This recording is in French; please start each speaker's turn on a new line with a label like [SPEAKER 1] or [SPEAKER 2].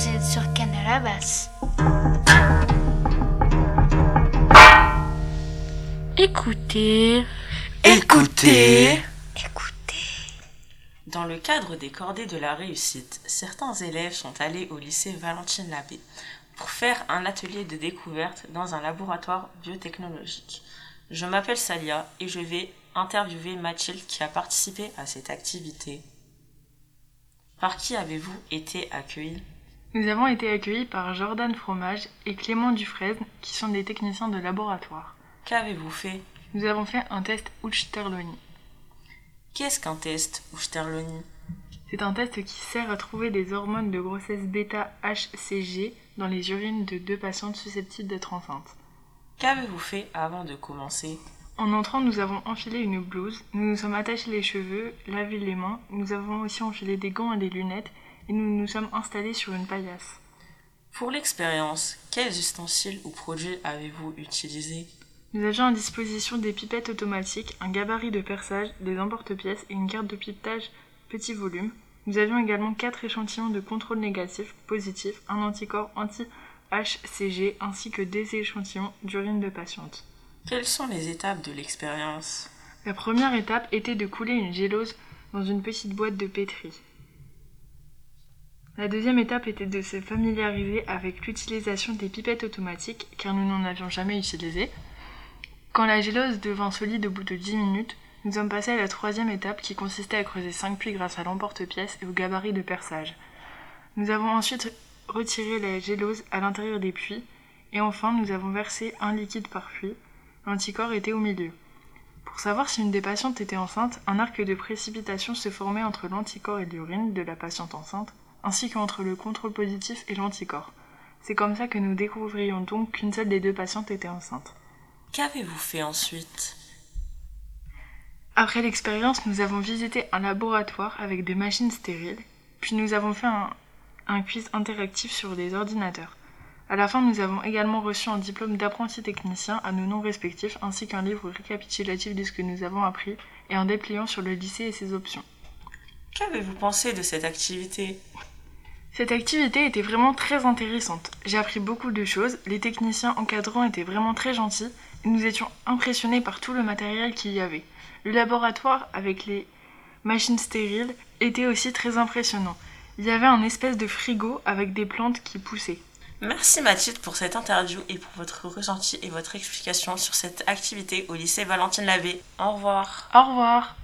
[SPEAKER 1] Vous êtes sur Canal Basse. Écoutez.
[SPEAKER 2] Écoutez.
[SPEAKER 1] Écoutez.
[SPEAKER 3] Dans le cadre des cordées de la réussite, certains élèves sont allés au lycée Valentine Labbé pour faire un atelier de découverte dans un laboratoire biotechnologique. Je m'appelle Salia et je vais interviewer Mathilde qui a participé à cette activité. Par qui avez-vous été accueilli
[SPEAKER 4] Nous avons été accueillis par Jordan Fromage et Clément Dufresne, qui sont des techniciens de laboratoire.
[SPEAKER 3] Qu'avez-vous fait?
[SPEAKER 4] Nous avons fait un test Uchterloni.
[SPEAKER 3] Qu'est-ce qu'un test Uchterloni
[SPEAKER 4] C'est un test qui sert à trouver des hormones de grossesse bêta-HCG dans les urines de deux patientes susceptibles d'être enceintes.
[SPEAKER 3] Qu'avez-vous fait avant de commencer?
[SPEAKER 4] En entrant, nous avons enfilé une blouse, nous nous sommes attachés les cheveux, lavé les mains, nous avons aussi enfilé des gants et des lunettes, et nous nous sommes installés sur une paillasse.
[SPEAKER 3] Pour l'expérience, quels ustensiles ou produits avez-vous utilisés?
[SPEAKER 4] Nous avions à disposition des pipettes automatiques, un gabarit de perçage, des emporte-pièces et une carte de pipetage petit volume. Nous avions également quatre échantillons de contrôle négatif, positif, un anticorps anti-HCG ainsi que des échantillons d'urine de patiente.
[SPEAKER 3] Quelles sont les étapes de l'expérience?
[SPEAKER 4] La première étape était de couler une gélose dans une petite boîte de pétri. La deuxième étape était de se familiariser avec l'utilisation des pipettes automatiques car nous n'en avions jamais utilisé. Quand la gélose devint solide au bout de 10 minutes, nous sommes passés à la troisième étape qui consistait à creuser 5 puits grâce à l'emporte-pièce et au gabarit de perçage. Nous avons ensuite retiré la gélose à l'intérieur des puits et enfin nous avons versé un liquide par puits. L'anticorps était au milieu. Pour savoir si une des patientes était enceinte, un arc de précipitation se formait entre l'anticorps et l'urine de la patiente enceinte, ainsi qu'entre le contrôle positif et l'anticorps. C'est comme ça que nous découvrions donc qu'une seule des deux patientes était enceinte.
[SPEAKER 3] Qu'avez-vous fait ensuite?
[SPEAKER 4] Après l'expérience, nous avons visité un laboratoire avec des machines stériles, puis nous avons fait un, un quiz interactif sur des ordinateurs. À la fin, nous avons également reçu un diplôme d'apprenti technicien à nos noms respectifs, ainsi qu'un livre récapitulatif de ce que nous avons appris et un dépliant sur le lycée et ses options.
[SPEAKER 3] Qu'avez-vous pensé de cette activité?
[SPEAKER 4] Cette activité était vraiment très intéressante. J'ai appris beaucoup de choses, les techniciens encadrants étaient vraiment très gentils, et nous étions impressionnés par tout le matériel qu'il y avait. Le laboratoire avec les machines stériles était aussi très impressionnant. Il y avait un espèce de frigo avec des plantes qui poussaient.
[SPEAKER 3] Merci Mathilde pour cette interview et pour votre ressenti et votre explication sur cette activité au lycée Valentine Lavé. Au revoir.
[SPEAKER 4] Au revoir.